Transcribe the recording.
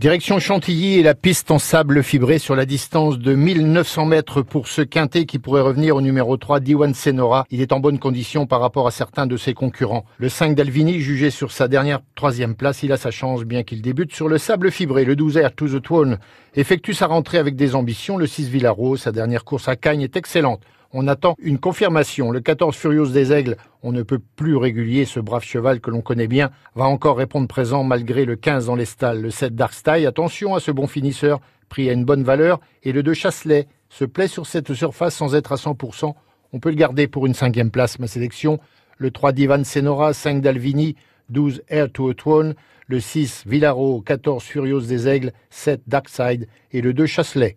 Direction Chantilly et la piste en sable fibré sur la distance de 1900 mètres pour ce quintet qui pourrait revenir au numéro 3 Diwan Senora. Il est en bonne condition par rapport à certains de ses concurrents. Le 5 d'Alvini, jugé sur sa dernière troisième place, il a sa chance bien qu'il débute sur le sable fibré. Le 12 Air to the Throne effectue sa rentrée avec des ambitions. Le 6 Villaro, sa dernière course à Cagnes est excellente. On attend une confirmation. Le 14 Furious des Aigles, on ne peut plus régulier ce brave cheval que l'on connaît bien, va encore répondre présent malgré le 15 dans les stalles. Le 7 Darkstyle, attention à ce bon finisseur, pris à une bonne valeur. Et le 2 Chasselet se plaît sur cette surface sans être à 100%. On peut le garder pour une cinquième place, ma sélection. Le 3 d'Ivan Senora, 5 d'Alvini, 12 Air to a Throne, le 6 Villaro, 14 Furious des Aigles, 7 Darkside et le 2 Chasselet.